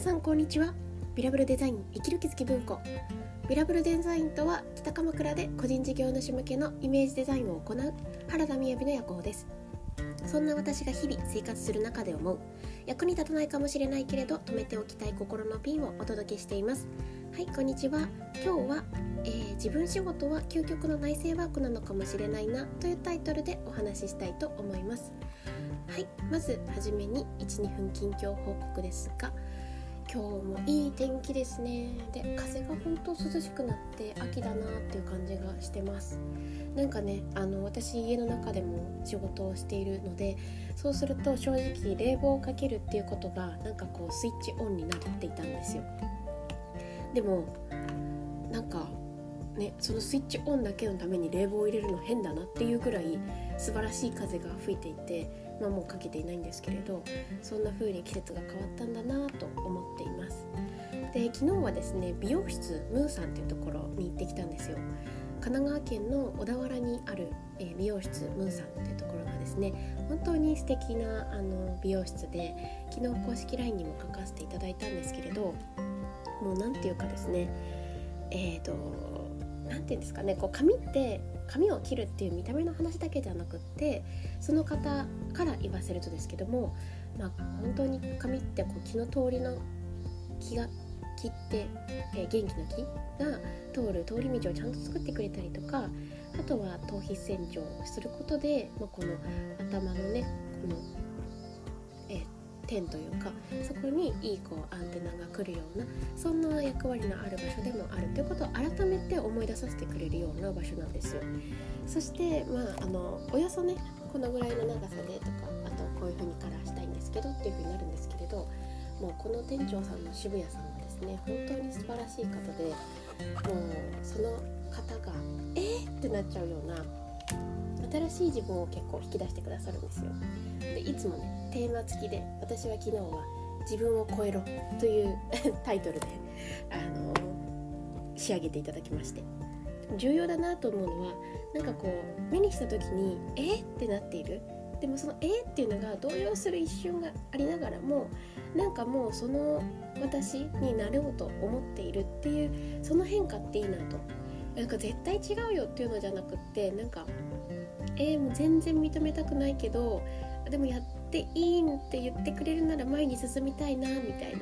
さんこんにちは。ビラブルデザイン生きる気づき文庫。ビラブルデザインとは北鎌倉で個人事業主向けのイメージデザインを行う原田雅の夜行です。そんな私が日々生活する中で思う役に立たないかもしれないけれど止めておきたい心のピンをお届けしています。はいこんにちは。今日は、えー、自分仕事は究極の内政ワークなのかもしれないなというタイトルでお話ししたいと思います。はいまずはじめに12分近況報告ですが今日もいい天気ですね。で風が本当涼しくなって秋だなっていう感じがしてます。なんかねあの私家の中でも仕事をしているのでそうすると正直冷房をかけるっていうことがなんかこうスイッチオンになっていたんですよ。でもなんかね、そのスイッチオンだけのために冷房を入れるの変だなっていうぐらい素晴らしい風が吹いていて、まあ、もうかけていないんですけれどそんな風に季節が変わったんだなと思っています。で昨日はですね美容室ムーさんっていうところに行ってきたんですよ。神奈川県の小田原にある、え、美容室ムーさんっていうところがですね本当に素敵なあの美容室で昨日公式 LINE にも書かせていただいたんですけれどもう何て言うかですねえっ、ー、と何て言うんですかねこう髪って髪を切るっていう見た目の話だけじゃなくってその方から言わせるとですけども、まあ、本当に髪ってこう気の通りの気が切って、えー、元気の気が通る通り道をちゃんと作ってくれたりとかあとは頭皮洗浄をすることで、まあ、この頭のねこの点というかそこにいいこうアンテナが来るようなそんな役割のある場所でもあるということを改めて思い出させてくれるような場所なんですよ。そしてまああのおよそねこのぐらいの長さでとかあとこういう風にカラーしたいんですけどっていう風になるんですけれどもうこの店長さんの渋谷さんはですね本当に素晴らしい方でもうその方がえー、ってなっちゃうような新しい自分を結構引き出してくださるんですよでいつもねテーマ付きで私は昨日は「自分を超えろ」という タイトルで、あの仕上げていただきまして重要だなと思うのはなんかこう目にした時に「えっ?」ってなっているでもその「えっ?」っていうのが動揺する一瞬がありながらもなんかもうその私になろうと思っているっていうその変化っていいなとなんか絶対違うよっていうのじゃなくってなんかえー、もう全然認めたくないけどでもやっていいんって言ってくれるなら前に進みたいなみたいな。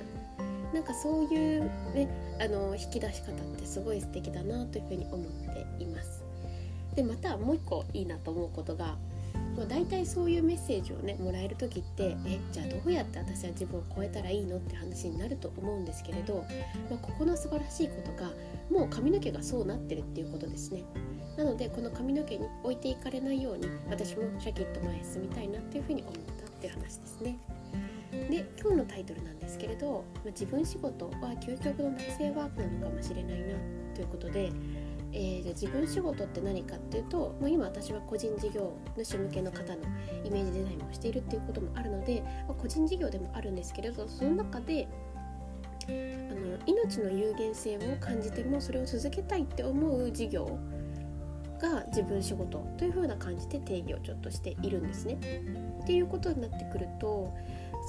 なんかそういうねあの引き出し方ってすごい素敵だなというふうに思っています。でまたもう一個いいなと思うことがまあ、大体そういうメッセージをねもらえる時ってえじゃあどうやって私は自分を超えたらいいのって話になると思うんですけれど、まあ、ここの素晴らしいことがもう髪の毛がそうなってるっていうことですね。なのでこの髪の毛に置いていかれないように私もシャキッと前へ進みたいなっていうふうに思ったっていう話ですね。で今日のタイトルなんですけれど、まあ、自分仕事は究極の内政ワークなのかもしれないなということでえー、じゃ自分仕事って何かっていうと、まあ、今私は個人事業主向けの方のイメージデザインをしているっていうこともあるので、まあ、個人事業でもあるんですけれどその中であの命の有限性を感じてもそれを続けたいって思う事業が自分仕事というふうな感じで定義をちょっとしているんですね。っていうことになってくると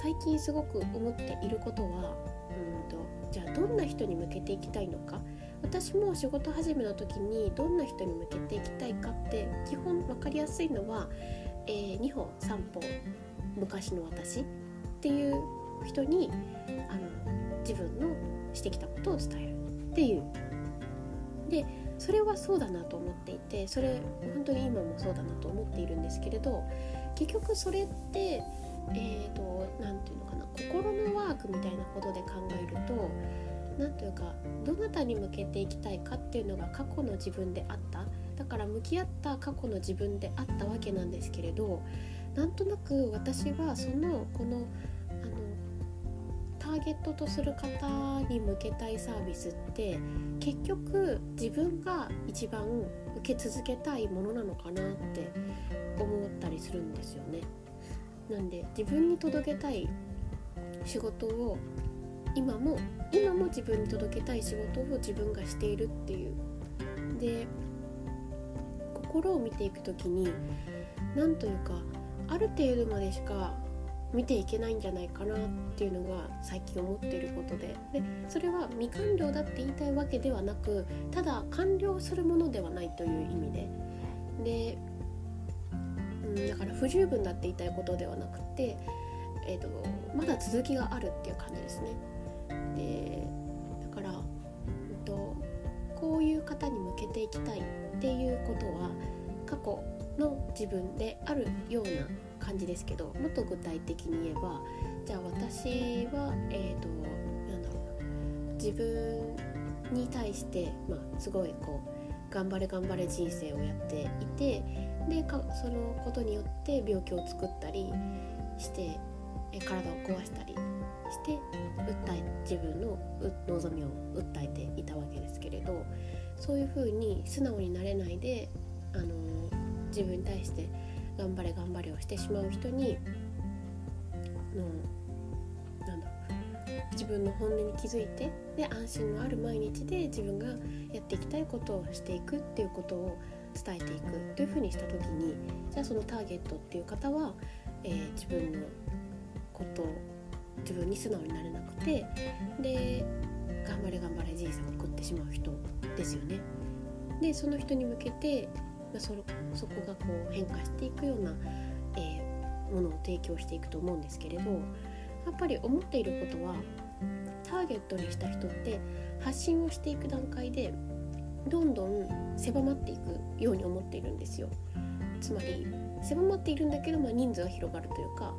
最近すごく思っていることはうんとじゃあどんな人に向けていきたいのか私も仕事始めの時にどんな人に向けていきたいかって基本分かりやすいのは、えー、2歩3歩昔の私っていう人にあの自分のしてきたことを伝えるっていう。でそれはそうだなと思っていてそれ本当に今もそうだなと思っているんですけれど結局それってえーと、と何て言うのかな心のワークみたいなことで考えると何というかどなたに向けていきたいかっていうのが過去の自分であっただから向き合った過去の自分であったわけなんですけれどなんとなく私はそのこのあのターゲットとする方に向けたいサービスって結局自分が一番受け続けたいものなのかなって思ったりするんですよね。なんで自分に届けたい仕事を今も今も自分に届けたい仕事を自分がしているっていう。で心を見ていく時に何というかある程度までしか見ていけないんじゃないかなっていうのが最近思っていることで。でそれは未完了だって言いたいわけではなくただ完了するものではないという意味で。で、うん、だから不十分だって言いたいことではなくて、えーと、まだ続きがあるっていう感じですね。でだから、うんと、こういう方に向けていきたいっていうことは過去の自分であるような感じですけどもっと具体的に言えばじゃあ私はえ、ー、となんだろう自分に対して、まあ、すごいこう頑張れ頑張れ人生をやっていてでかそのことによって病気を作ったりして体を壊したりして訴え自分の望みを訴えていたわけですけれどそういうふうに素直になれないで、あの自分に対して頑張れ頑張れをしてしまう人にのなんだ自分の本音に気づいてで安心のある毎日で自分がやっていきたいことをしていくっていうことを伝えていくというふうにした時にじゃあそのターゲットっていう方は、えー、自分のことを自分に素直になれなくてで頑張れ頑張れ人生を送ってしまう人ですよね。でその人に向けてまそそこがこう変化していくような、えー、ものを提供していくと思うんですけれどやっぱり思っていることはターゲットにした人って発信をしていく段階でどんどん狭まっていくように思っているんですよ。つまり狭まっているんだけど、まあ、人数が広がるというか、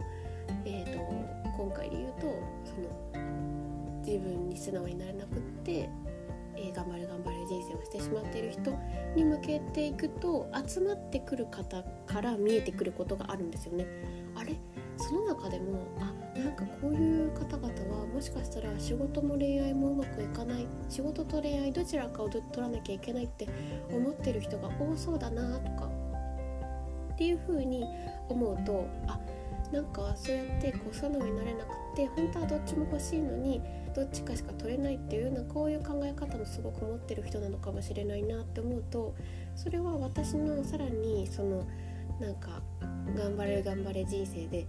素直になれなくってえー、頑張れ頑張れ人生をしてしまっている人に向けていくと集まってくる方から見えてくることがあるんですよね。あれ？その中でもあなんかこういう方々はもしかしたら仕事も恋愛もうまくいかない仕事と恋愛どちらかを取らなきゃいけないって思ってる人が多そうだなとかっていう風に思うとあなんかそうやってこう素直になれなくって本当はどっちも欲しいのにどっちかしか取れないっていうようなこういう考え方もすごく持ってる人なのかもしれないなって思うとそれは私のさらにそのなんか頑張れ頑張れ人生で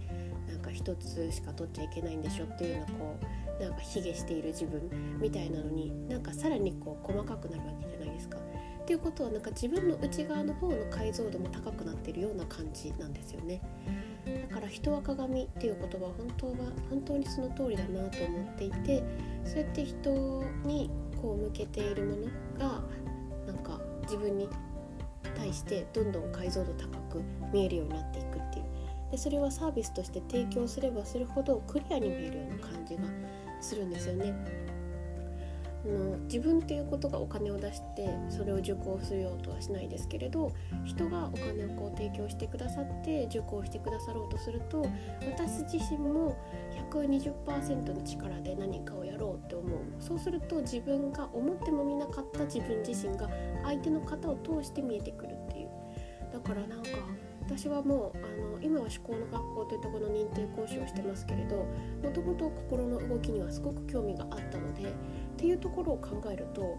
なんか一つしか取っちゃいけないんでしょっていうようなこうなんか卑下している自分みたいなのになんかさらにこう細かくなるわけじゃないですか。っていうことはなんか自分の内側の方の解像度も高くなってるような感じなんですよね。だから人は鏡っていう言葉は本当は本当にその通りだなと思っていてそうやって人にこう向けているものがなんか自分に対してどんどん解像度高く見えるようになっていくっていうでそれはサービスとして提供すればするほどクリアに見えるような感じがするんですよね。の自分っていうことがお金を出してそれを受講するようとはしないですけれど人がお金をこう提供してくださって受講してくださろうとすると私自身も120%の力で何かをやろうって思う。そうすると自分が思ってもみなかった自分自身が相手の方を通して見えてくるっていう。だからなんか私はもうあの今は思考の学校というところの認定講師をしてますけれどもともと心の動きにはすごく興味があったのでっていうところを考えると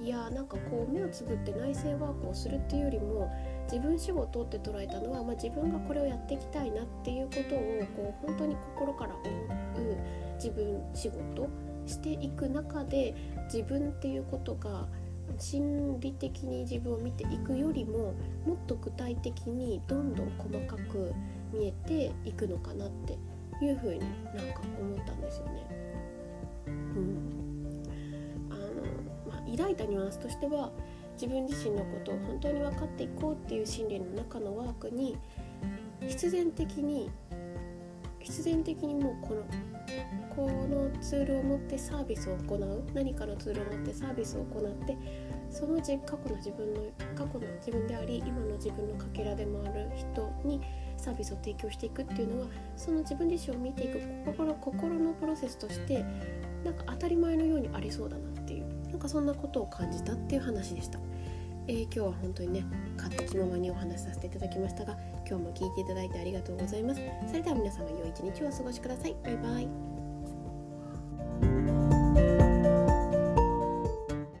いやなんかこう目をつぶって内政ワークをするっていうよりも自分仕事って捉えたのは、まあ、自分がこれをやっていきたいなっていうことをこう本当に心から思う自分仕事していく中で自分っていうことが心理的に自分を見ていくよりももっと具体的にどんどん細かく見えていくのかなっていうふうになんか思ったんですよね。抱いたニュアンスとしては自分自身のことを本当に分かっていこうっていう心理の中のワークに必然的に必然的にもうこのこのツールを持ってサービスを行う何かのツールを持ってサービスを行ってその過去の自分の過去の自分であり今の自分のかけらでもある人にサービスを提供していくっていうのはその自分自身を見ていく心心のプロセスとしてなんか当たり前のようにありそうだな。かそんなことを感じたっていう話でした。えー、今日は本当にね勝手気ままにお話しさせていただきましたが今日も聞いていただいてありがとうございます。それでは皆様良い一日をお過ごしください。バイバイ。